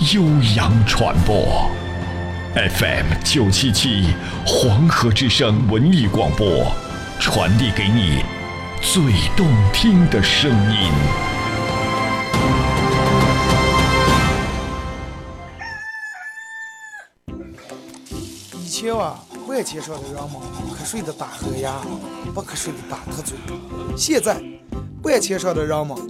悠扬传播，FM 九七七黄河之声文艺广播，传递给你最动听的声音。以前啊，万千上的人们瞌睡的打呵呀，不瞌睡的打瞌嘴。现在，万千上的人们。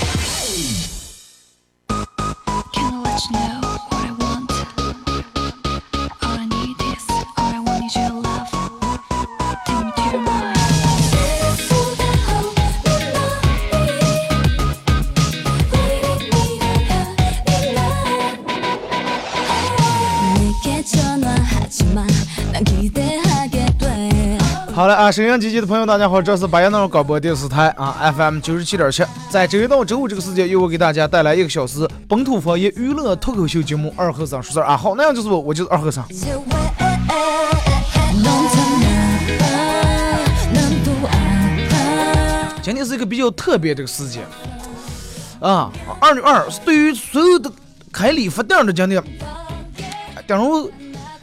好了啊，沈阳机器的朋友，大家好，这是巴彦淖尔广播电视台啊，FM 九十七点七，在周一到周五这个时间，由我给大家带来一个小时本土方言娱乐脱口秀节目《二和尚说事儿》啊，好，那样就是我，我就是二和尚。今天是一个比较特别的时间啊，二月二是对于所有的开理发店的今天，假如。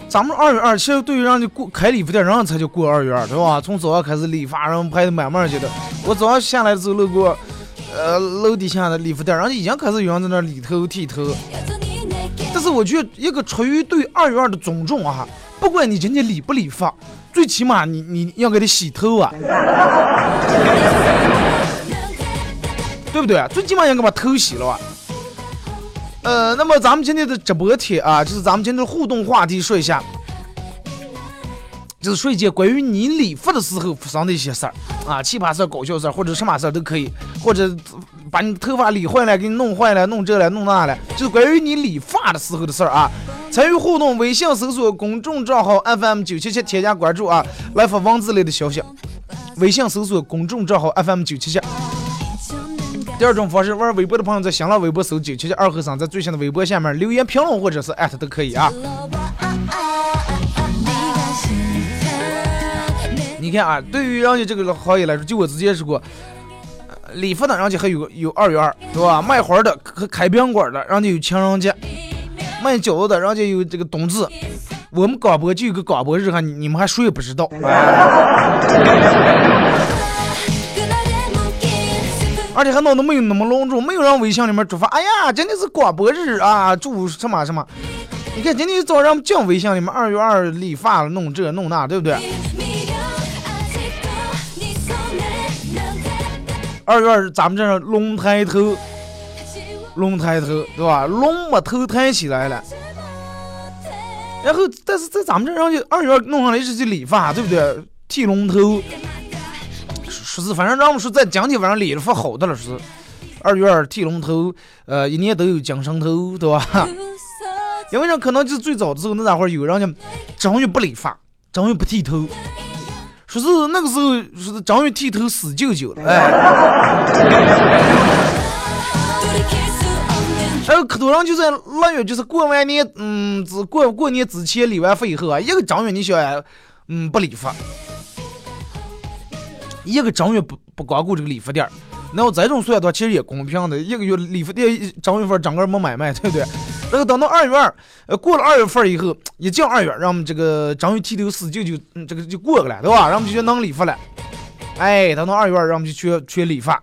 咱们二月二，其实对于人家过开理发店，人家才叫过二月二，对吧？从早上开始理发，然后排的满满的。我早上下来的时候路过，呃，楼底下的理发店，人家已经开始有人在那理头剃头。但是我觉得，一个出于对二月二的尊重啊，不管你今天理不理发，最起码你你要给他洗头啊，对不对？最起码要给把头洗了啊。呃，那么咱们今天的直播贴啊，就是咱们今天的互动话题，说一下，就是说一件关于你理发的时候发生的一些事儿啊，奇葩事儿、搞笑事儿，或者什么事儿都可以，或者把你头发理坏了，给你弄坏了，弄这了，弄那了，就是关于你理发的时候的事儿啊。参与互动，微信搜索公众账号 FM 九七七，添加关注啊，来发文字类的消息。微信搜索公众账号 FM 九七七。第二种方式，玩微博的朋友在新浪微博搜“九七七二和尚”，在最新的微博下面留言评论或者是艾特都可以啊。你看啊，对于人家这个行业来说，就我直接说过，理发的人家还有有二月二，对吧？卖花的和开宾馆的，人家有情人节；卖饺子的，人家有这个冬至。我们广播就有个广播日哈，你你们还谁也不知道。而且还闹得没有那么隆重，没有让微信里面祝福。哎呀，今天是广播日啊，祝什么什么？你看今天早上进微信里面，二月二理发，弄这弄那，对不对？二月二咱们这龙抬头，龙抬头，对吧？龙把头抬起来了。然后，但是在咱们这儿，就二月二弄上来是去理发，对不对？剃龙头。是，反正让我们说在今天晚上理的发好的了，是二月二剃龙头，呃，一年都有精神头，对吧？因为啥？可能就是最早的时候，那家伙有人家正月不理发，正月不剃头，说是那个时候说是正月剃头死舅舅了，哎。还 有可多人就在腊月，就是过完年，嗯，之过过年之前理完发以后啊，一个正月你想，嗯，不理发。一个正月不不光顾这个理发店儿，那我这种算的，其实也公平的。一个月理发店正月份整个没买卖，对不对？然后等到二月二，呃，过了二月份以后，一进二月，让我们这个正月剃头死就就这个就过去了，对吧？让我们就去弄理发了。哎，等到二月二，让我们就去去理发。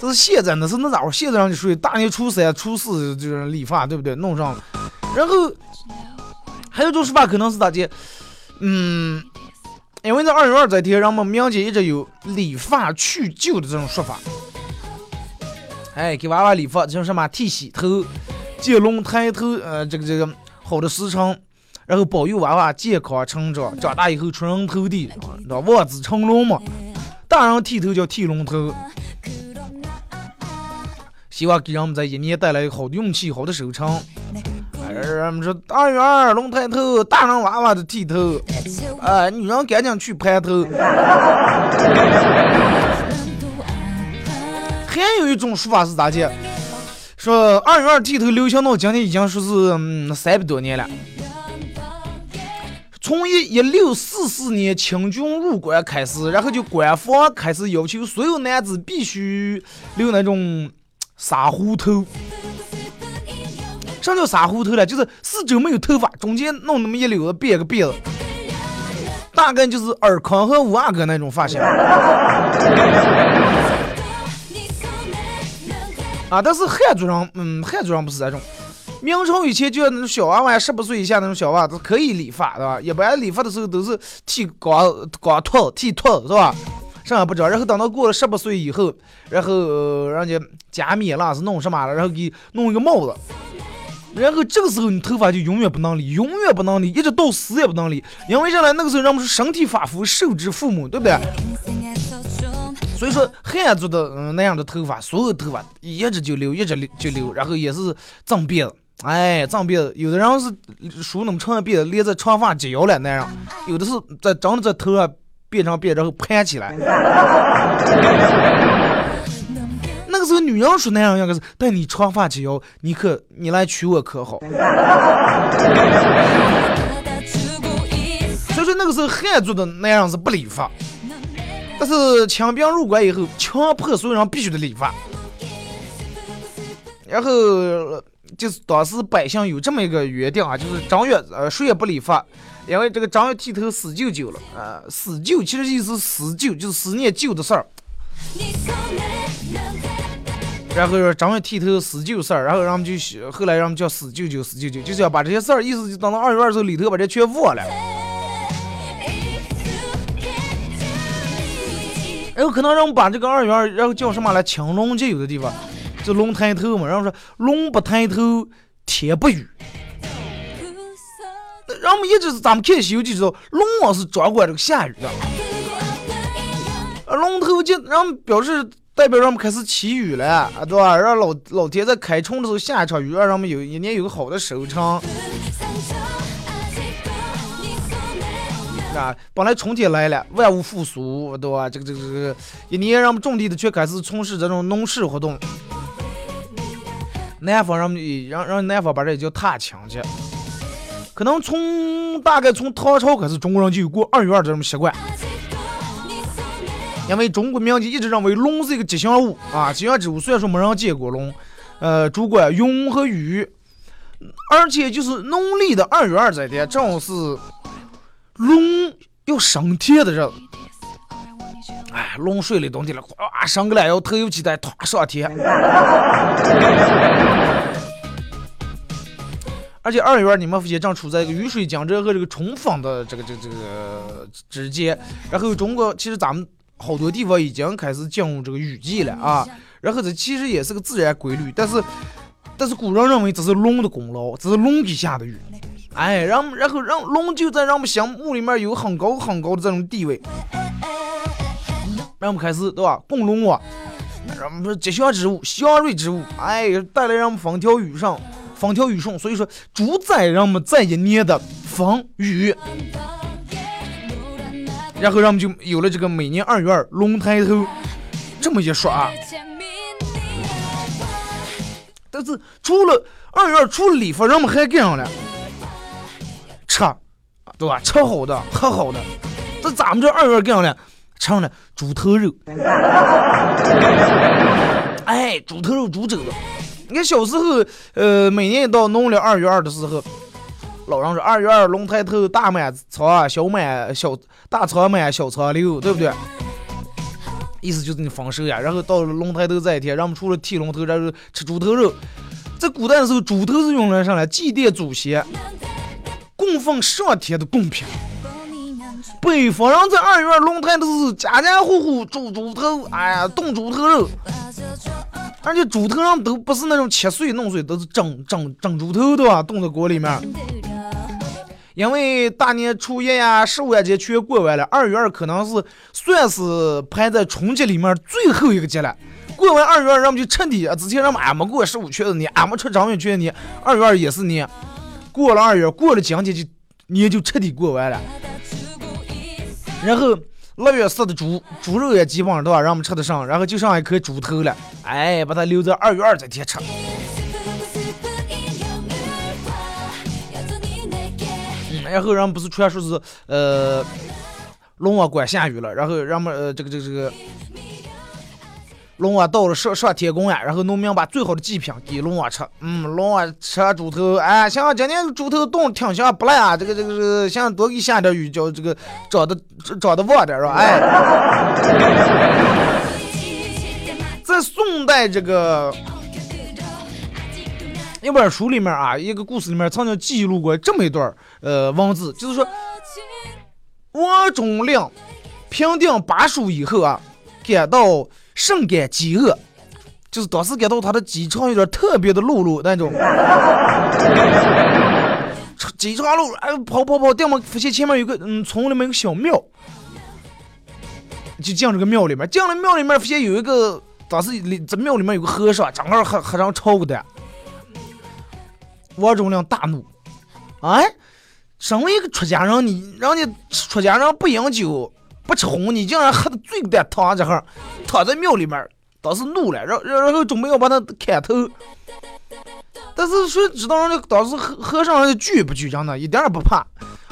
但是现在那是那咋回事现在让就属于大年初三、初四就是理发，对不对？弄上了。然后还有种说法，可能是咋的？嗯。因为在二月二这天，人们民间一直有理发去旧的这种说法。哎，给娃娃理发，像什么剃洗头，接龙抬头，呃，这个这个好的时长，然后保佑娃娃健康成长，长大以后出人头地，知道望子成龙嘛。大人剃头叫剃龙头，希望给人们在一年带来好的运气、好的收成。人们说二月二龙抬头，大人娃娃的剃头，哎，女人赶紧去盘头。还有一种说法是咋的？说二月二剃头流行到今天已经说是嗯三百多年了。从一一六四四年清军入关开始，然后就官方开始要求所有男子必须留那种沙胡头。啥叫沙胡头呢？就是四周没有头发，中间弄那么一绺子编个辫子，大概就是尔康和五阿哥那种发型。啊，但是汉族人，嗯，汉族人不是这种。明朝以前就那种小娃娃，十八岁以下那种小娃子可以理发，对吧？一般理发的时候都是剃光光秃，剃秃，是吧？剩下不知道。然后等到过了十八岁以后，然后人家加冕了是弄什么了？然后给弄一个帽子。然后这个时候你头发就永远不能理，永远不能理，一直到死也不能理。因为啥呢？那个时候人们是身体发肤受之父母，对不对？所以说汉族的嗯那样的头发，所有头发一直就留，一直留就留，然后也是脏辫子。哎，脏辫子，有的人是梳那么长的辫子，连着长发及腰了那样；有的是在长的这头上变成辫，然后盘起来。那个时候女人说那样样个是，但你长发及腰，你可你来娶我可好？所以说那个时候汉族的那样是不理发，但是清兵入关以后，强迫所有人必须得理发，然后。就是当时百姓有这么一个约定啊，就是正月呃谁也不理发，因为这个正月剃头死舅舅了啊，死舅其实意思死舅就是思念旧的事儿。然后说正月剃头死舅事儿，然后人们就后来人们叫死舅舅死舅舅，就是要把这些事儿意思就等到二月二时候里头把这全忘了。然后可能让我们把这个二月二，然后叫什么来？青龙就有的地方。就龙抬头嘛，然后说龙不抬头，天不雨。然后我们一直是咱们看《西游记》知道，龙王是掌管这个下雨的。龙头就让表示代表让我们开始祈雨了，啊，对吧？让老老天在开春的时候下一场雨，让人们有一年有个好的收成。啊，本来春天来了，万物复苏，对吧？这个这个这个一年让我们种地的却开始从事这种农事活动。南方人们让让南方把这叫踏青去，可能从大概从唐朝开始，中国人就有过二月二这种习惯，因为中国民间一直认为龙是一个吉祥物啊，吉祥之物。虽然说没人见过龙，呃，主管云和雨，而且就是农历的二月二这天，正好是龙要升天的日子。哎，龙睡了冬天了，咵上个来要头有鸡蛋，唰上天。而且二月你们发现正处在一个雨水江浙和这个冲锋的这个这个这个之间，然后中国其实咱们好多地方已经开始进入这个雨季了啊。然后这其实也是个自然规律，但是但是古人认为这是龙的功劳，这是龙给下的雨。哎，让然后让龙就在让我们心目里面有很高很高的这种地位。让我们开始，对吧？供龙啊，让我们说吉祥之物、祥瑞之物，哎，带来让我们风调雨顺、风调雨顺。所以说，主宰让我们在一年的风雨，然后让我们就有了这个每年二月二龙抬头这么一说啊。但是除了二月二，除了礼服，人们还干上了吃，对吧？吃好的，喝好的。这咱们这二月干上了？成了猪头肉，哎，猪头肉、猪肘子。你看小时候，呃，每年一到农历二月二的时候，老人说二月二龙抬头，大满仓，小满小大仓满，小仓溜，对不对？意思就是你丰收呀。然后到了龙抬头这一天，让我们除了剃龙头，然后吃猪头肉。在古代的时候，猪头是用来上来祭奠祖先，供奉上天的贡品。北方人在二月龙抬头是家家户户煮猪头，哎呀，炖猪头肉。而且猪头上都不是那种切碎弄碎，都是整整整猪头，对吧？冻在锅里面。因为大年初一呀、十五呀节全过完了，二月二可能是算是排在春节里面最后一个节了。过完二月二，咱们就彻底啊！之前咱们俺没过十五全是年，俺们吃正月全是年，二月二也是年。过了二月，过了今天就年就彻底过完了。然后六月四的猪猪肉也基本上都让我们吃得上，然后就剩一颗猪头了，哎，把它留在二月二这天吃。然后人不是传说是呃龙王管下雨了，然后人们呃这个这个这个龙王到了上上天宫呀，然后农民把最好的祭品给龙王吃，嗯，龙王吃猪头，哎，行，今天猪头冻挺香不赖啊，这个这个是想多给下点雨，叫这个长得长得旺点是吧？哎，在宋代这个。一本书里面啊，一个故事里面曾经记录过这么一段呃文字，就是说，王忠亮平定巴蜀以后啊，感到甚感饥饿，就是当时感到他的饥肠有点特别的露露那种，饥肠辘辘，哎，跑跑跑，电么发现前面有个嗯村里面有个小庙，就进这个庙里面，进了庙里面发现有一个，当时里这庙里面有个和尚，正好和和尚吵的。王忠亮大怒，哎，身为一个出家人，你人家出家人不饮酒，不吃荤，你竟然喝的醉的躺这哈，躺在庙里面，当时怒了，然然然后准备要把他砍头，但是谁知道人家当时和和尚人家拒不拒，真的，一点也不怕。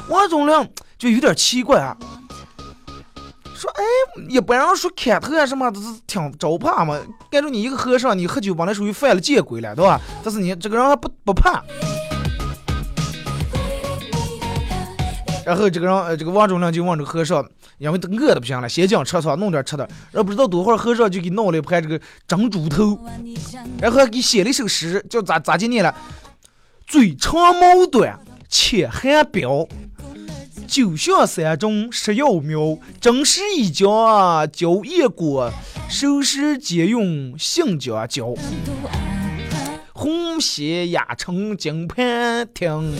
王忠良就有点奇怪啊，说，哎，一般人说砍头啊什么都是挺招怕嘛，感觉你一个和尚，你喝酒本来属于犯了戒规了，对吧？但是你这个人还不不怕。然后这个人，呃，这个王忠良就问这个和尚，因为他饿的不行了，先进吃上弄点吃的。然后不知道多会儿，和尚就给弄了一盘这个蒸猪头，然后还给写了一首诗，叫咋咋纪念了？嘴长毛短，且含标，酒香山中食药苗，真实一家交叶果，收拾皆用杏椒椒。红鞋压成金盘听。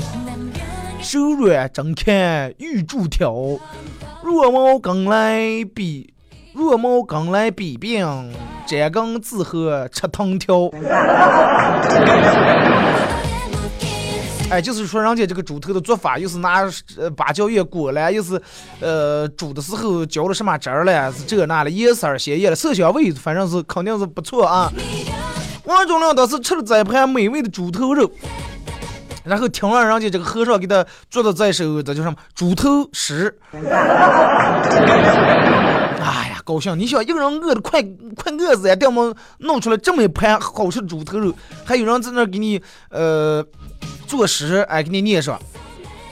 手软睁看玉柱条，若毛刚来比，若毛刚来比病，这根自喝吃藤条。哎，就是说人家这个猪头的做法，又是拿呃芭蕉叶裹了，又是呃煮的时候浇了什么汁儿了，是这那的，颜色鲜艳了，色香味反正是肯定是不错啊。王忠亮当时吃了这盘美味的猪头肉。然后听了人家这个和尚给他做的这首，这叫什么猪头诗。哎呀，高兴！你想一个人饿的快快饿死呀，掉么弄出来这么一盘好吃的猪头肉，还有人在那给你呃作诗，哎，给你念上，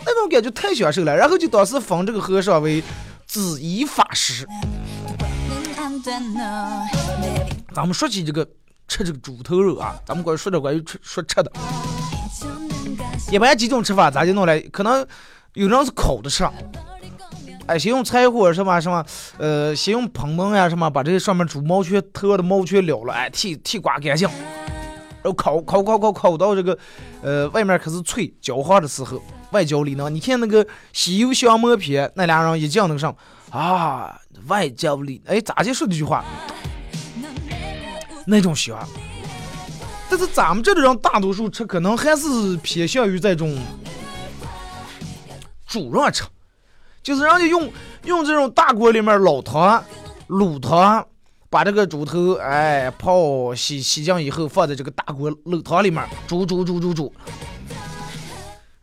那种感觉太享受了。然后就当时封这个和尚为紫衣法师。咱们说起这个吃这个猪头肉啊，咱们关于说点关于吃说吃的。一般几种吃法咋就弄来？可能有人是烤着吃，哎，先用柴火什么什么，呃，先用喷灯呀什么，把这些上面猪毛全脱的毛全撩了，哎，剃剃刮干净，然后烤烤烤烤烤到这个，呃，外面可是脆焦黄的时候，外焦里嫩。你看那个西游降魔篇，那俩人一讲那个上啊，外焦里，哎，咋就说这句话？那种香。但是咱们这里人大多数吃，可能还是偏向于这种煮上吃，就是人家用用这种大锅里面老汤、卤汤，把这个猪头哎泡洗洗净以后，放在这个大锅老汤里面煮煮煮煮煮，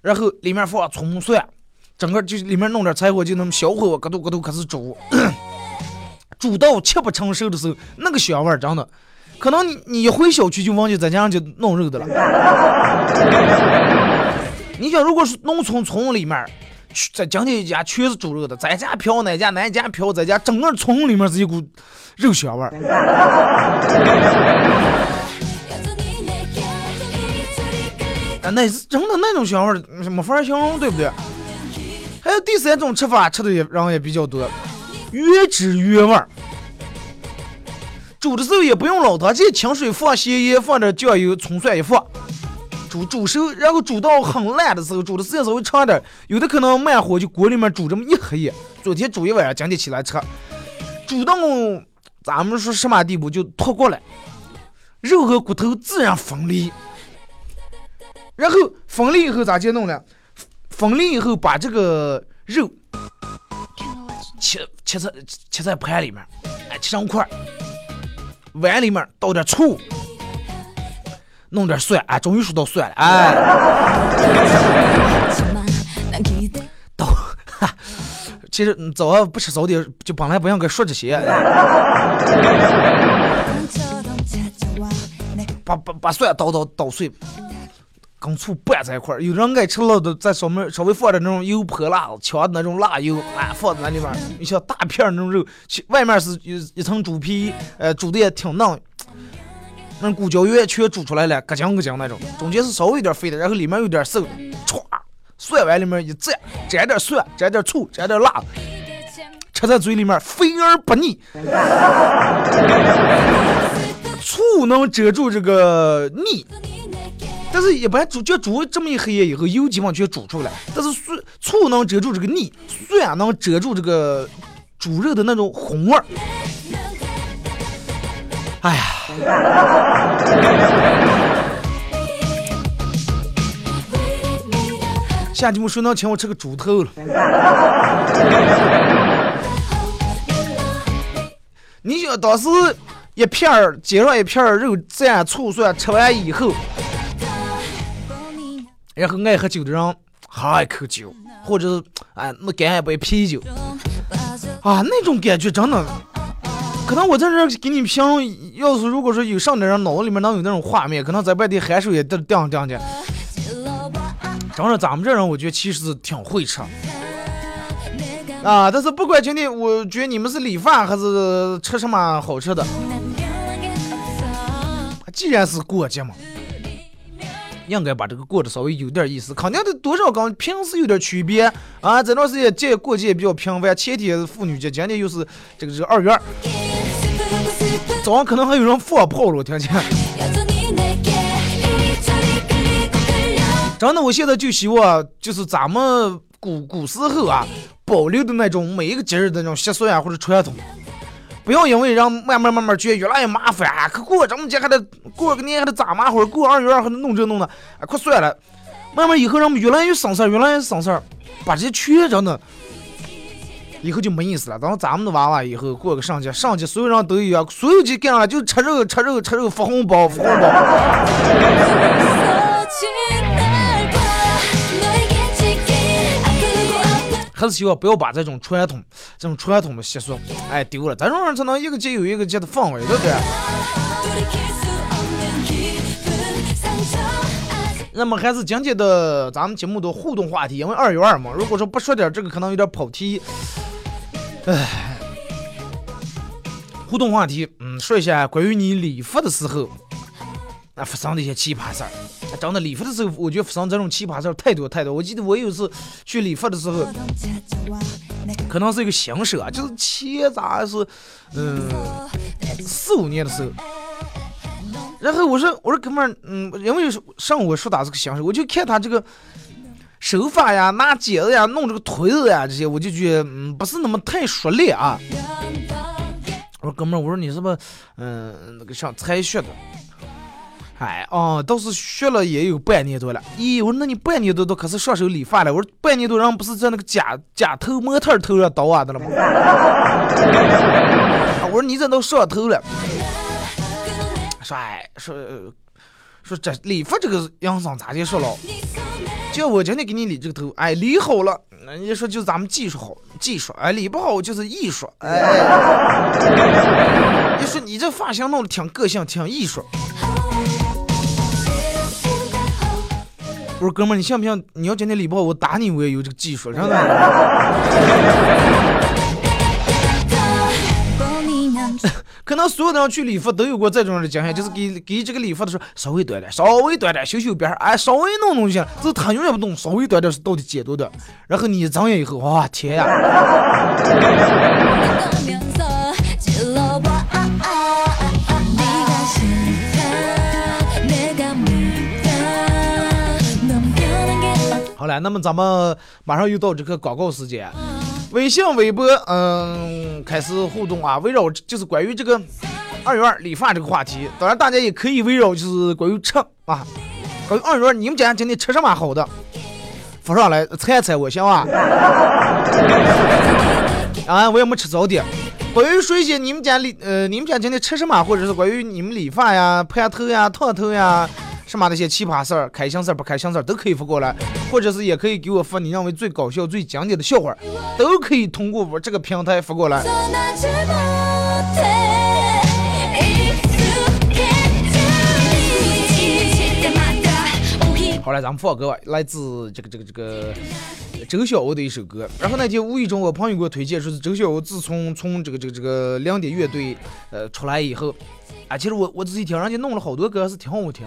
然后里面放葱蒜，整个就里面弄点柴火，就那么小火咯嘟咯嘟开始煮，煮到七不成熟的时候，那个香味儿真的。可能你你一回小区就忘记在家就弄肉的了。你想，如果是农村村里面，在今天一家全是猪肉的，在家飘哪家哪家飘在家，整个村里面是一股肉香味儿。啊，那是真的那种香味儿，没法形容，对不对？还有第三种吃法，吃的也然后也比较多，原汁原味儿。煮的时候也不用老汤，这清水放咸盐，放点酱油、葱蒜一放，煮煮熟，然后煮到很烂的时候，煮的时间稍微长点，有的可能慢火就锅里面煮这么一黑夜。昨天煮一晚上，今天起来吃，煮到咱们说什么地步就脱过来，肉和骨头自然分离。然后分离以后咋去弄呢？分离以后把这个肉切切在切在盘里面，哎，切成块。碗里面倒点醋，弄点蒜，哎，终于说到蒜了，哎，倒，其实早上不吃早点，就本来不想跟说这些，把把把蒜倒倒捣碎，跟醋拌在一块儿。有人爱吃辣的，在上面稍微放点那种油泼辣子，呛的那种辣油，哎，放在那里面，你像大片那种肉，外面是一一层猪皮，呃，煮的也挺嫩，那骨胶原全煮出来了，咯浆咯浆那种，中间是稍微有点肥的，然后里面有点瘦，歘，蒜碗里面一蘸，蘸点蒜，蘸点醋，蘸点辣子，吃在嘴里面肥而不腻。醋能遮住这个腻，但是一般煮就煮这么一黑夜以后，油基本上全煮出来。但是醋醋能遮住这个腻，蒜能遮住这个猪肉的那种红味儿。哎呀，下节目谁能请我吃个猪头了？你想当时。一片儿接上一片儿肉蘸醋蒜，吃完以后，然后爱喝酒的人喝一口酒，或者是哎那干一杯啤酒，啊那种感觉真的，可能我在这儿给你形容，要是如果说有上点人脑子里面能有那种画面，可能在外地汗水也掉掉掉去。真的咱们这人，我觉得其实是挺会吃。啊，但是不管今天，我觉得你们是理发还是吃什么好吃的。既然是过节嘛，应该把这个过得稍微有点意思，肯定得多少跟平时有点区别啊。这段时间节过节比较频繁，前天是妇女节，今天又是这个这个二月，早上可能还有人放炮了，我听见。真的，我现在就希望就是咱们古古时候啊保留的那种每一个节日的那种习俗呀或者传统。不要因为让慢慢慢慢觉越来越麻烦，可过这么节还得过个年还得咋嘛，或者过二月二还得弄这弄那，哎，快算了，慢慢以后让我们越来越省事儿，越来越省事儿，把这些缺着呢，以后就没意思了。等咱们的娃娃以后过个上节，上节所有人都一样，所有节干啥就吃肉吃肉吃肉发红包发红包。还是希望不要把这种传统、这种传统的习俗哎丢了，咱这种人才能一个节有一个节的氛围，对不对？那么还是今天的咱们节目的互动话题，因为二月二嘛，如果说不说点这个，可能有点跑题。哎，互动话题，嗯，说一下关于你礼服的时候。那发生的一些奇葩事儿，真的理发的时候，我觉得发生这种奇葩事儿太多太多。我记得我有一次去理发的时候，可能是一个新手啊，就是前咋是，嗯，四五年的时候。然后我说我说哥们儿，嗯，因为上午我说他是个新手，我就看他这个手法呀、拿剪子呀、弄这个推子呀这些，我就觉得嗯不是那么太熟练啊。我说哥们儿，我说你是不是嗯那个像才学的？哎哦，倒是学了也有半年多了。咦，我说那你半年多都可是上手理发了。我说半年多人不是在那个假假头模特头上捣啊的了吗？我说你这都上头了。说哎说说这理发这个养生咋就说了？就我今天给你理这个头，哎理好了，那你说就咱们技术好，技术哎理不好就是艺术哎。你说你这发型弄得挺个性，挺艺术。我说哥们儿，你信不信？你要今天理不好，我打你，我也有这个技术，真的。可能所有的人去理发都有过这种的经验，就是给给这个理发的时候稍微短点，稍微短点，修修边儿，哎，稍微弄弄一下，就是他永远不懂稍微短点是到底剪多短。然后你一睁眼以后，哇天呀！那么咱们马上又到这个广告时间，微信、微博，嗯，开始互动啊，围绕就是关于这个二月二理发这个话题，当然大家也可以围绕就是关于吃啊，关于二月二你们家今天吃什么好的，发上来猜猜我行吧？啊，我也没吃早点。关于说一些你们家理呃，你们家今天吃什么，或者是关于你们理发呀、盘头呀、烫头呀。什么那些奇葩事儿、开心事儿、不开心事儿都可以发过来，或者是也可以给我发你认为最搞笑、最经典的笑话，都可以通过我这个平台发过来。好了，咱们放歌吧，来自这个这个这个周晓鸥的一首歌。然后那天无意中我朋友给我推荐，说是周晓鸥自从从这个这个这个两点乐队呃出来以后，啊，其实我我仔细听，人家弄了好多歌，是挺好听。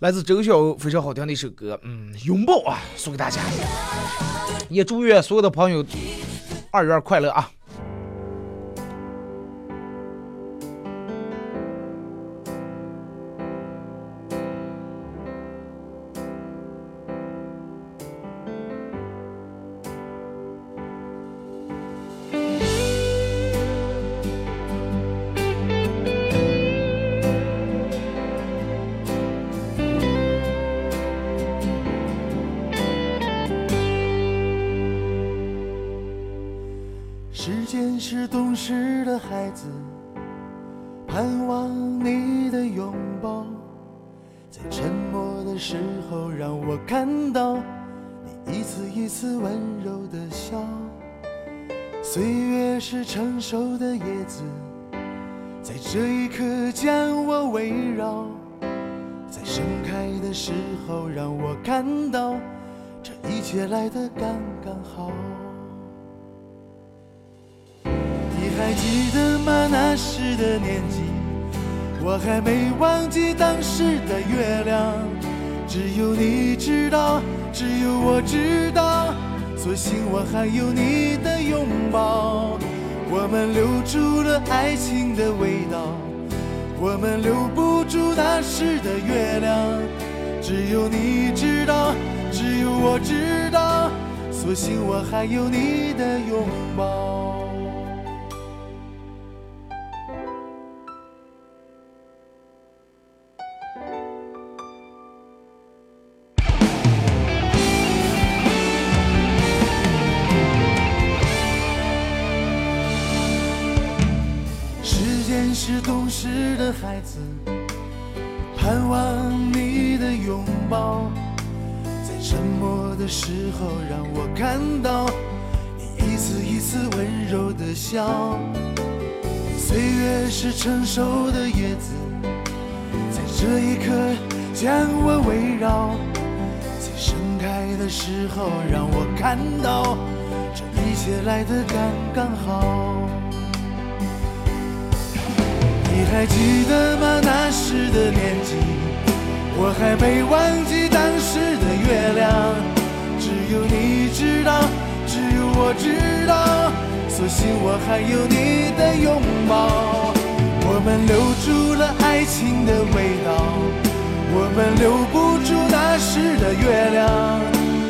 来自周晓鸥非常好听的一首歌，嗯，拥抱啊，送给大家。也祝愿所有的朋友二月快乐啊！你知道。只有我知道，所幸我还有你的拥抱。时间是懂事的孩子，盼望抱，在。沉默的时候，让我看到你一次一次温柔的笑。岁月是成熟的叶子，在这一刻将我围绕。在盛开的时候，让我看到这一切来得刚刚好。你还记得吗？那时的年纪。我还没忘记当时的月亮，只有你知道，只有我知道，所幸我还有你的拥抱。我们留住了爱情的味道，我们留不住那时的月亮。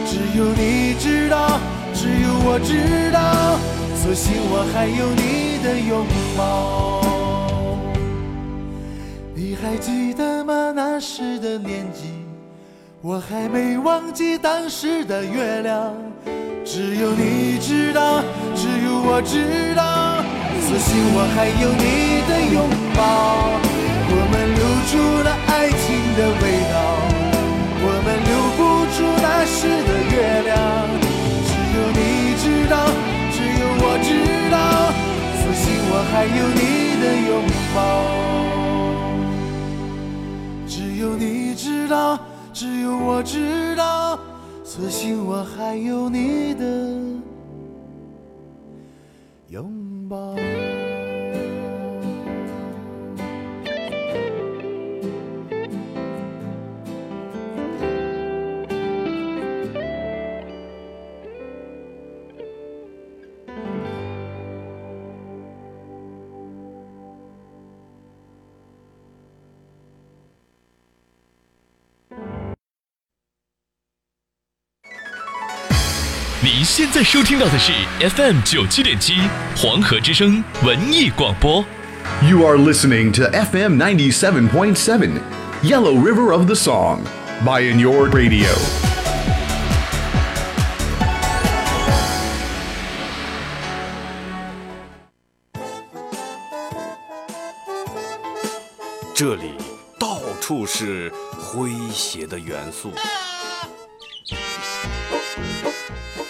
只有你知道，只有我知道，所幸我还有你的拥抱。还记得吗？那时的年纪，我还没忘记当时的月亮。只有你知道，只有我知道，所幸我还有你的拥抱。我们留住了爱情的味道，我们留不住那时的月亮。只有你知道，只有我知道，所幸我还有你的拥抱。只有你知道，只有我知道，所幸我还有你的拥抱。现在收听到的是 FM 九七点七黄河之声文艺广播。You are listening to FM ninety seven point seven Yellow River of the Song, by In Your Radio. 这里到处是诙谐的元素，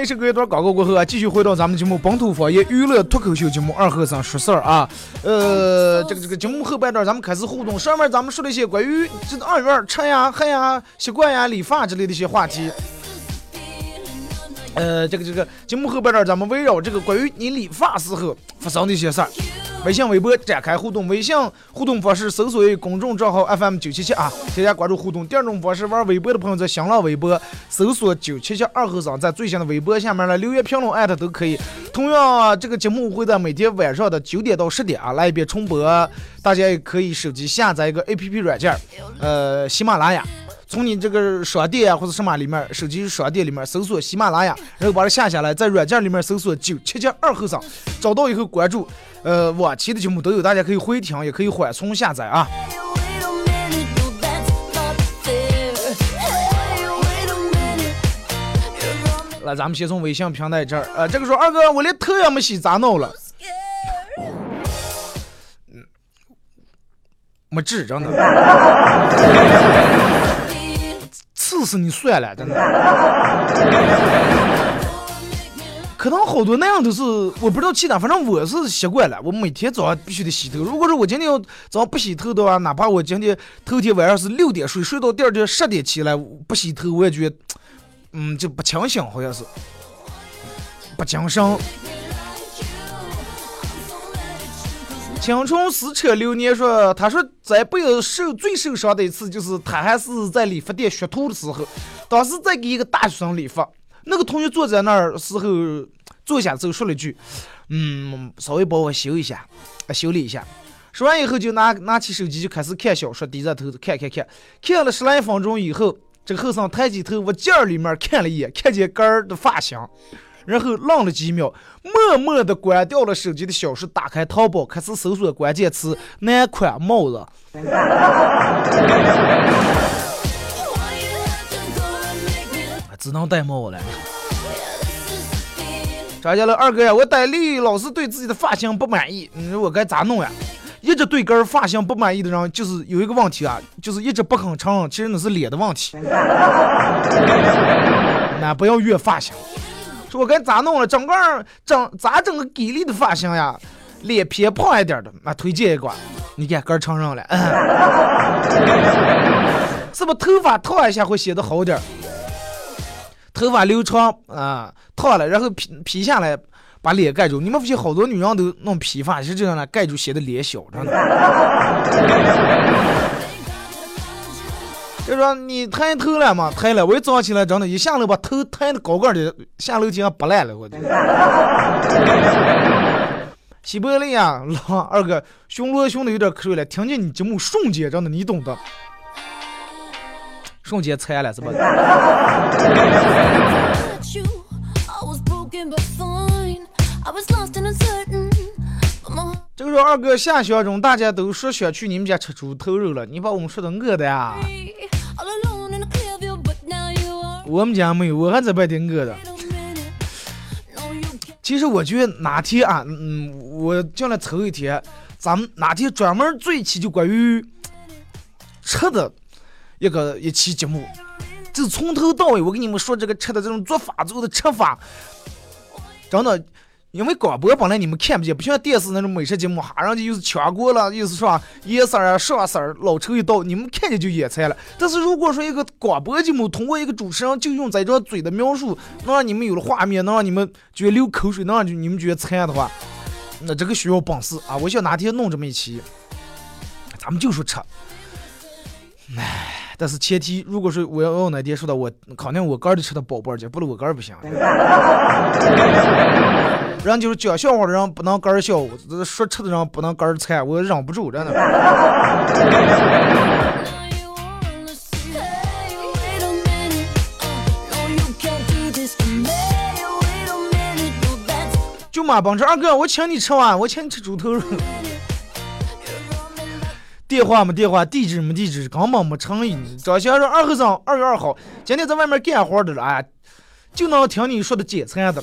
一首歌一段广告过后啊，继续回到咱们节目本土方言娱乐脱口秀节目二和尚说事儿啊。呃，这个这个节目后半段咱们开始互动，上面咱们说了一些关于这个二月吃呀、喝呀、习惯呀、理发之类的一些话题。呃，这个这个节目后半段咱们围绕这个关于你理发时候发生的一些事儿，微信、微博展开互动。微信互动方式搜索公众账号 FM 九七七啊，添加关注互动。第二种方式，玩微博的朋友在新浪微博搜索九七七二和尚，在最新的微博下面呢留言评论艾特都可以。同样啊，这个节目会在每天晚上的九点到十点啊来一遍重播，大家也可以手机下载一个 APP 软件，呃，喜马拉雅。从你这个商店啊或者什么里面，手机商店里面搜索喜马拉雅，然后把它下下来，在软件里面搜索九七七二后生，找到以后关注，呃，往期的节目都有，大家可以回听，也可以缓冲下载啊。来，咱们先从微信平台这儿，呃，这个说二哥，我连头也没洗，咋弄了？没治，真的，刺死你算了，真的。可能好多那样都是，我不知道其他，反正我是习惯了，我每天早上必须得洗头。如果说我今天要早上不洗头的话，哪怕我今天头天晚上是六点睡，睡到第二天十点起来不洗头，我也觉得，嗯，就不清醒，好像是不精神。青春撕扯流年说，他说在辈子受最受伤的一次，就是他还是在理发店学徒的时候，当时在给一个大学生理发，那个同学坐在那儿时候，坐下之后说了一句，嗯，稍微帮我修一下，修理一下。说完以后就拿拿起手机就开始看小说，低着头看看看，看了十来分钟以后，这个后生抬起头往镜儿里面看了一眼，看见根儿的发型。然后愣了几秒，默默地关掉了手机的小说，打开淘宝，开始搜索关键词“男款帽子”，只能戴帽了。张家乐二哥呀，我戴笠老是对自己的发型不满意，你说我该咋弄呀？一直对根发型不满意的人，就是有一个问题啊，就是一直不肯承认，其实那是脸的问题。那不要越发型，说我该咋弄了？整个整咋整个给力的发型呀？脸偏胖一点的，那推荐一个，你看根儿承认了，是不头发烫一下会显得好点？头发留长啊，烫了，然后披披下来，把脸盖住。你们不信，好多女人都弄披发是这样的，盖住显得脸小，真的。就说你抬头了嘛，抬了，我一早上起来，真的，一下楼把头抬的高高的，下楼梯上不来了，我的。西伯利亚狼二哥熊罗熊的有点瞌睡了，听见你节目瞬间真的你懂的，瞬间猜了是吧？Met you, I was broken but fine. I was lost and uncertain, but my heart 这个时候二哥下学中，大家都说想去你们家吃猪头肉了，你把我们说的饿的呀。我们家没有，我还在外地饿的。Wait a minute, no you can't. 其实我觉得哪天啊，嗯，我将来抽一天，咱们哪天专门做一期就关于吃的一个一期节目，就是从头到尾我跟你们说这个吃的这种做法，最后的吃法，真的。因为广播本来你们看不见，不像电视那种美食节目，哈，人家又是炝锅了，又是是吧，颜色啊、上色儿，老抽一倒，你们看见就野菜了。但是如果说一个广播节目通过一个主持人就用这嘴的描述，能让你们有了画面，能让你们觉得流口水，能让你们觉得馋的话，那这个需要本事啊！我想哪天弄这么一期，咱们就说吃。唉，但是前提，如果说我要要奶爹说的，我肯定我个儿得吃的饱饱去，不然我个儿不行。人 就是讲笑话的人不能个儿笑，说吃的人不能个儿馋，我忍不住，真的。Uh, 就马帮着二哥，我请你吃完，我请你吃猪头肉。电话没电话，地址没地址，根本没诚意。张先生，二和尚，二月二号，今天在外面干活的了，哎，就能听你说的解馋的。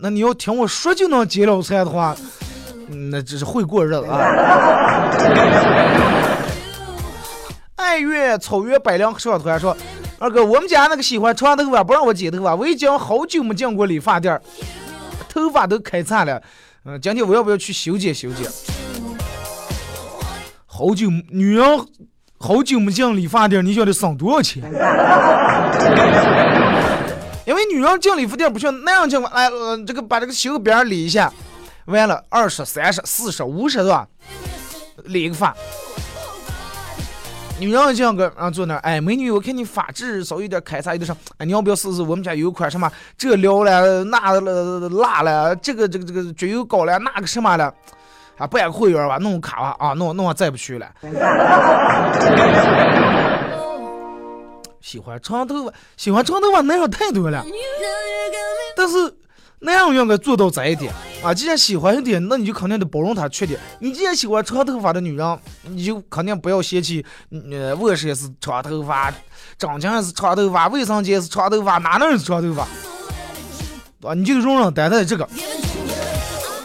那你要听我说就能解了馋的话，那只是会过日子啊。爱乐草原百灵社团说，二哥，我们家那个喜欢长头发不让我剪头发，我已经好久没进过理发店，头发都开叉了。嗯，今天我要不要去修剪修剪？好久女人好久没进理发店，你晓得省多少钱？因为女人进理发店不像那样进，来、呃，这个把这个修个边儿理一下，完了二十、三十、四十、五十是吧？理一个发。女人这样个啊坐那儿，哎，美女，我看你发质稍微有点开叉，有点上，哎，你要不要试试？我们家有一款什么这撩了，那了辣了，这个这个这个焗油膏了，那个什么了，啊，办个会员吧，弄个卡吧，啊，弄弄我再不去了。喜欢长头发，喜欢长头发男人太多了，但是那样应该做到这一点啊。既然喜欢一点，那你就肯定得包容他缺点。你既然喜欢长头发的女人，你就肯定不要嫌弃，呃，卧室也是长头发，张墙也是长头发，卫生间也是长头发，哪能是长头发？啊，你就容忍担待这个，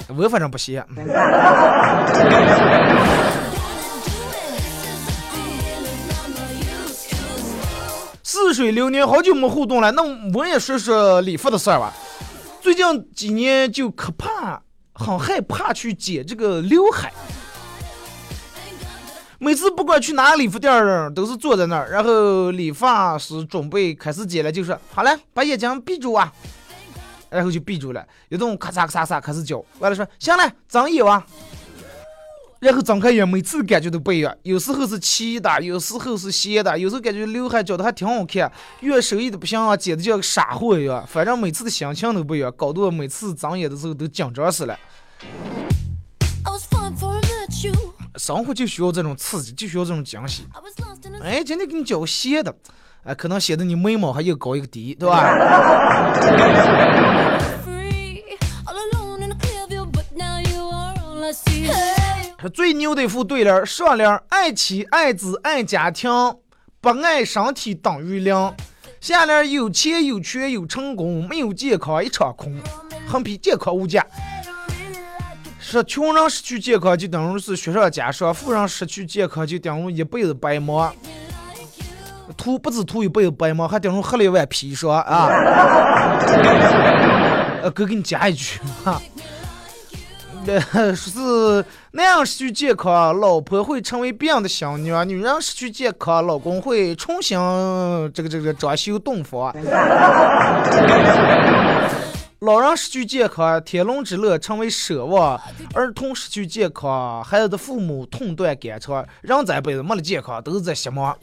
我反正不嫌。似水流年，好久没互动了，那我也说说理发的事儿吧。最近几年就可怕，很害怕去剪这个刘海。每次不管去哪个理发店儿，都是坐在那儿，然后理发师准备开始剪了，就说好了，把眼睛闭住啊，然后就闭住了，有种咔嚓咔嚓嚓开始叫，完了说行了，睁眼啊，然后睁开眼，每次感觉都不一样，有时候是齐的，有时候是斜的，有时候感觉刘海绞的还挺好看，越手艺的不行啊，剪的就像个傻货一样，反正每次的心情都不一样，搞得我每次睁眼的时候都紧张死了。生活就需要这种刺激，就需要这种惊喜。哎，今天给你绞个斜的，哎，可能显得你眉毛还又高一个低，对吧最牛的一副对联：上联爱妻爱子爱家庭，不爱身体等于零。下联有钱有权有成功，没有健康一场空，横批健康无价。说穷人失去健康就等于是雪上加霜，富人失去健康就等于一辈子白忙。图不止图一辈子白忙，还顶上喝了一碗砒霜啊！呃，哥给你加一句哈。呃，说是男人失去健康，老婆会成为别人的新娘；女人失去健康，老公会重新这个这个装修洞房。老人失去健康，天伦之乐成为奢望；儿童失去健康，孩子的父母痛断肝肠。人这辈子没了健康，都是在瞎忙。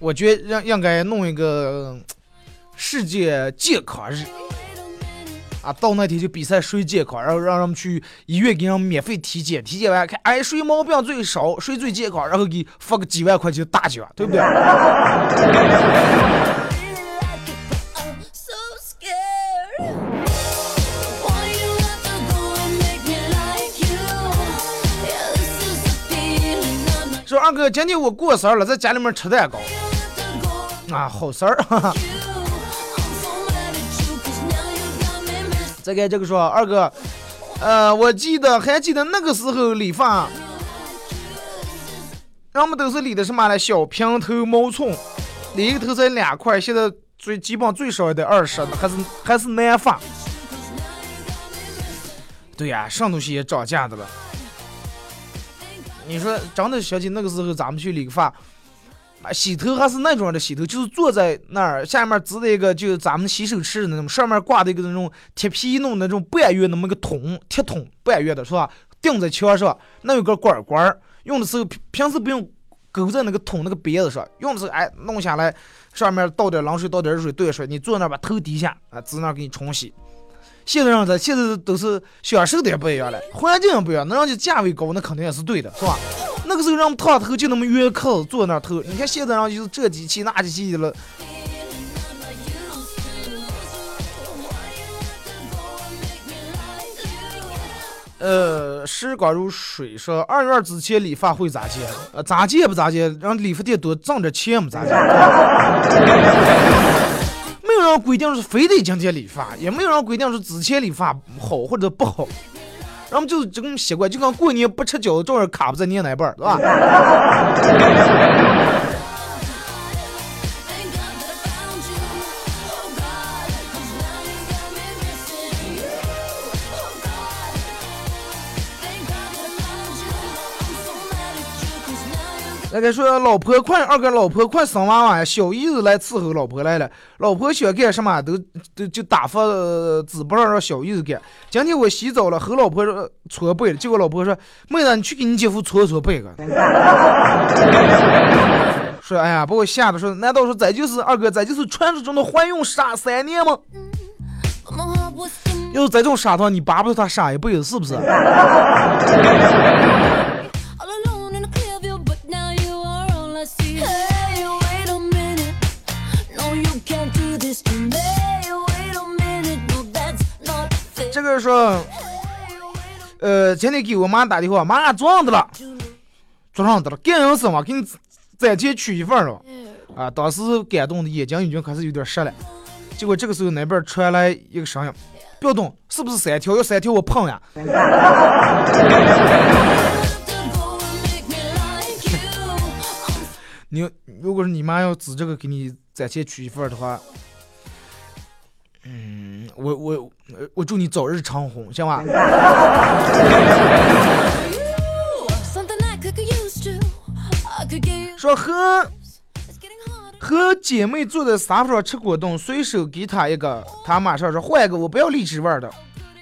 我觉得应应该弄一个呃世界健康日啊，到那天就比赛谁健康，然后让他们去医院给人免费体检，体检完看，哎，谁毛病最少，谁最健康，然后给发个几万块钱大奖，对不对？说二哥，今天我过生日了，在家里面吃蛋糕啊，好事儿。再给这个说，二哥，呃，我记得还记得那个时候理发，要们都是理的什么来小平头毛寸，理一个头才两块，现在最基本最少也得二十，还是还是难发。对呀、啊，上东西也涨价的了。你说真的，想起那个时候咱们去理发，洗头还是那种的洗头，就是坐在那儿，下面支的一个就是咱们洗手池那种，上面挂的一个那种铁皮弄那种半圆那么个桶，铁桶半圆的是吧？钉在墙上，那有个管管，用的时候平平时不用勾在那个桶那个鼻子上，用的时候哎弄下来，上面倒点冷水，倒点热水兑水，你坐那儿把头低下啊，支那儿给你冲洗。现在让咱现在都是享受的也不一样了，环境也不一样，那让你价位高，那肯定也是对的，是吧？那个时候让我们烫头就那么约扣坐那儿头，你看现在让就是这机器那机器的了。呃，时光如水，说二月之前理发会咋接？呃，咋接不咋接，让理发店多挣点钱不咋接。没有人规定是非得今天理发，也没有人规定是之前理发好或者不好，然后就是这种习惯，就跟过年不吃饺子照样卡不在年那半儿，是吧？那个说老婆快，二哥老婆快生娃娃，小姨子来伺候老婆来了，老婆想干什么都都就打发纸不让让小姨子干。今天我洗澡了，和老婆搓背了，结果老婆说：“妹子，你去给你姐夫搓搓背个。”说哎呀，把我吓得说，难道说咱就是二哥，咱就是传说中的怀孕傻三年吗？要是这种傻的话，你巴不得他傻一辈子，是不是？这个说，呃，前天给我妈打电话，妈撞的了，撞上的了，干人生嘛，给你攒钱娶媳妇了，啊，当时感动的眼睛已经开始有点湿了。结果这个时候那边传来一个声音，不要动，是不是三条？要三条我碰呀。你如果是你妈要指这个给你攒钱娶媳妇的话，嗯，我我我祝你早日长红，行吧？说和和姐妹坐在沙发上吃果冻，随手给她一个，她马上说换一个，我不要荔枝味的，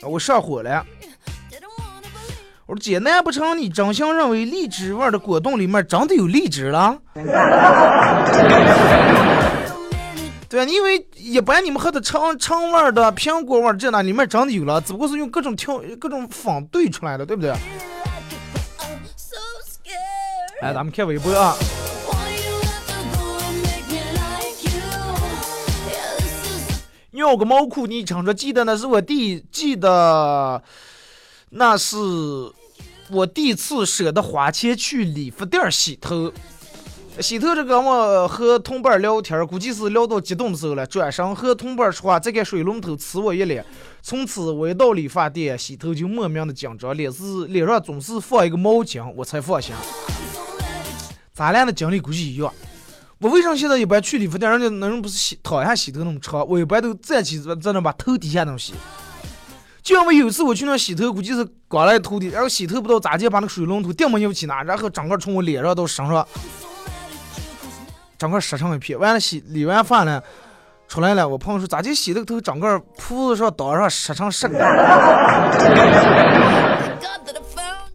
我上火了。我说姐，难不成你真心认为荔枝味的果冻里面真的有荔枝了？对啊，因为一般你们喝的橙橙味的、苹果味这那里面真的有了，只不过是用各种调、各种粉兑出来的，对不对？来，咱们看微博啊。尿个毛裤，你撑着，记得那是我第，记得那是。我第一次舍得花钱去理发店洗头，洗头这个我和同伴聊天，估计是聊到激动的时候了，转身和同伴说话，再看水龙头呲我一脸。从此我一到理发店洗头就莫名的紧张，脸是脸上总是放一个毛巾，我才放心。咱俩的经历估计一样。我为啥现在一般去理发店，人家那人不是洗躺下洗头那么长，我一般都站起在那把头低下那么洗。就因为有一次我去那洗头，估计是刚来头的，然后洗头不知道咋地，把那个水龙头顶没扭起拿，然后整个从我脸上到身上，整个湿成一片。完了洗理完发了，出来了，我朋友说咋就洗了个头，整个铺子上、刀上湿成湿的。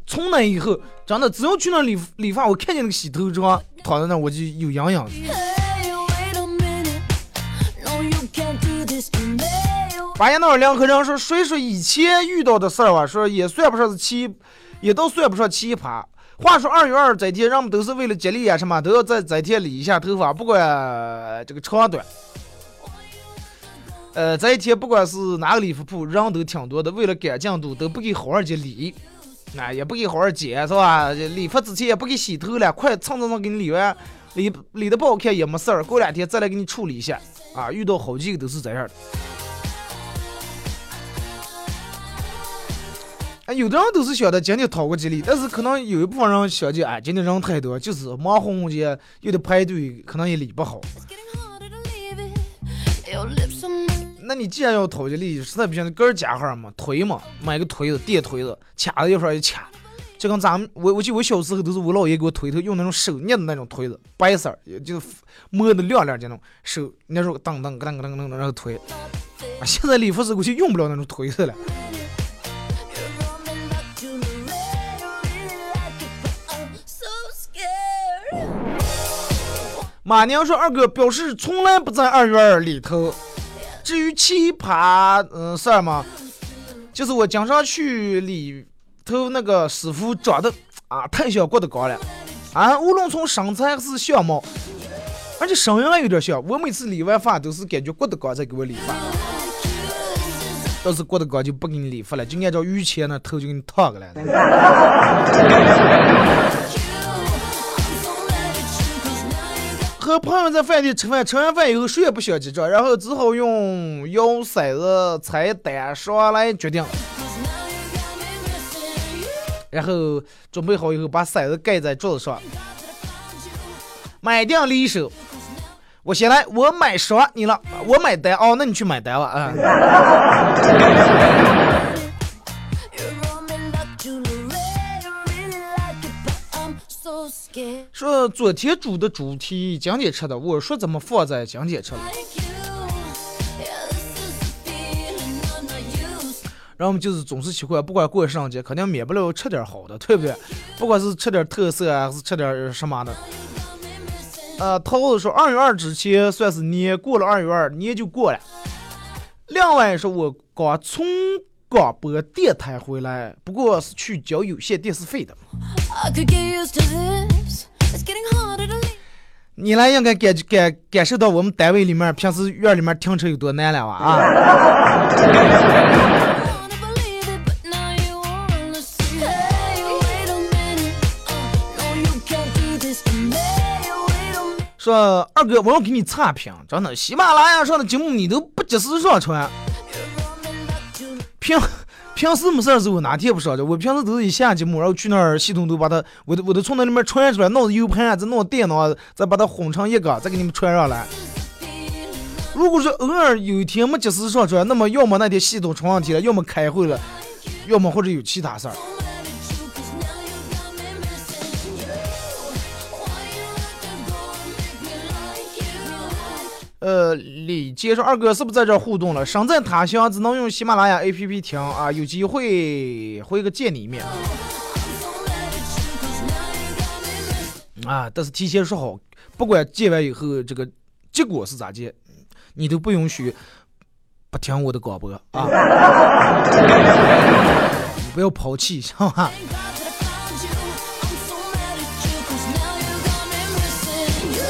从那以后，真的只要去那理理发，我看见那个洗头装躺在那，我就有痒痒。发现那两个人说，谁说以前遇到的事儿啊？说也算不上是奇，也都算不上奇葩。话说二月二这天，人们都是为了吉利啊，什么都要在这天理一下头发，不管这个长短。呃，这一天不管是哪个理发铺，人都挺多的，为了赶进度，都不给好好去理，啊，也不给好好剪，是吧？理发之前也不给洗头了，快蹭蹭蹭给你理完，理理的不好看也没事儿，过两天再来给你处理一下。啊，遇到好几个都是这样的。啊，有的人都是想的今天讨个吉利，但是可能有一部分人想的，哎，今天人太多，就是忙活活的又得排队，可能也理不好。那你既然要讨吉利，实在不行，个儿加号嘛，推嘛，买个推子，电推子，掐子一会儿一掐。就跟咱们，我我记得我小时候都是我姥爷给我推头，用那种手捏的那种推子，白色儿，也就摸的亮亮的那种手，那时候噔噔噔噔噔噔，然后推。啊，现在理发师估计用不了那种推子了。马娘说：“二哥表示从来不在二院里头。至于奇葩，嗯，事儿嘛，就是我经常去里头那个师傅长得啊太像郭德纲了，啊，无论从身材还是相貌，而且声音还有点像。我每次理完发都是感觉郭德纲在给我理发，要是郭德纲就不给你理发了，就按照于谦那头就给你烫过来了。”和朋友在饭店吃饭，吃完饭以后谁也不想结账，然后只好用摇骰子、猜单双来决定。然后准备好以后，把骰子盖在桌子上，买定离手。我先来，我买双，你了，我买单哦，那你去买单吧啊。说昨天煮的猪蹄今天吃的，我说怎么放在今天吃了？然后我们就是总是奇怪，不管过圣诞节，肯定免不了吃点好的，对不对？不管是吃点特色啊，还是吃点什么的。呃，涛子说二月二之前算是年，过了二月二年就过了。另外说，我刚从广播电台回来，不过是去交有线电视费的。你来应该感感感受到我们单位里面平时院里面停车有多难了吧？啊. Uh. 说二哥，我要给你差评，真的，喜马拉雅上的节目你都不及时上传。平 平时没事儿的时候哪天不上去？我平时都是一下节目，然后去那儿系统都把它，我都我都从那里面传出来，弄 U 盘，再弄电脑，再把它混成一个，再给你们传上来。如果说偶尔有一天没及时上传，那么要么那天系统出问题了，要么开会了，要么或者有其他事儿。呃，李杰说二哥是不是在这儿互动了？身在他乡只能用喜马拉雅 APP 听啊，有机会回个见你一面。啊，但是提前说好，不管见完以后这个结果是咋见，你都不允许不听我的广播啊！你不要抛弃，是吧？I'm so mad at you, cause now you got me missing you.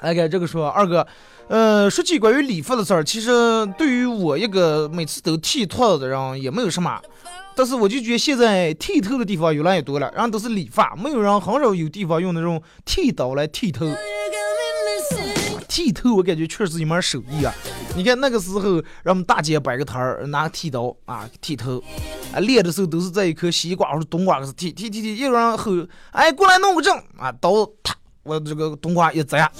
来给这个说二哥，呃，说起关于理发的事儿，其实对于我一个每次都剃秃子的人也没有什么，但是我就觉得现在剃头的地方越来越多了，然后都是理发，没有人很少有地方用那种剃刀来剃头。剃头我感觉确实是一门手艺啊！你看那个时候，让我们大姐摆个摊儿，拿个剃刀啊剃头，啊练的时候都是在一颗西瓜或者冬瓜上剃，剃剃剃，一个人后，哎过来弄个正啊，刀啪，我这个冬瓜一摘，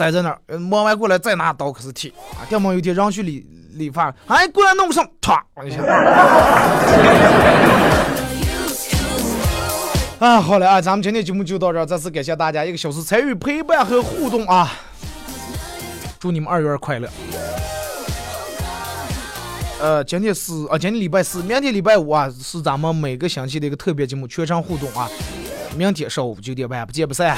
栽在那儿，呃摸完过来再拿刀开始剃啊。要么有一天让去理理发，哎过来弄上，唰我一下。啊，好了啊，咱们今天节目就到这儿，再次感谢大家一个小时参与、陪伴和互动啊！祝你们二月快乐。呃，今天是啊，今天礼拜四，明天礼拜五啊，是咱们每个星期的一个特别节目，全程互动啊。明天上午九点半不见不散。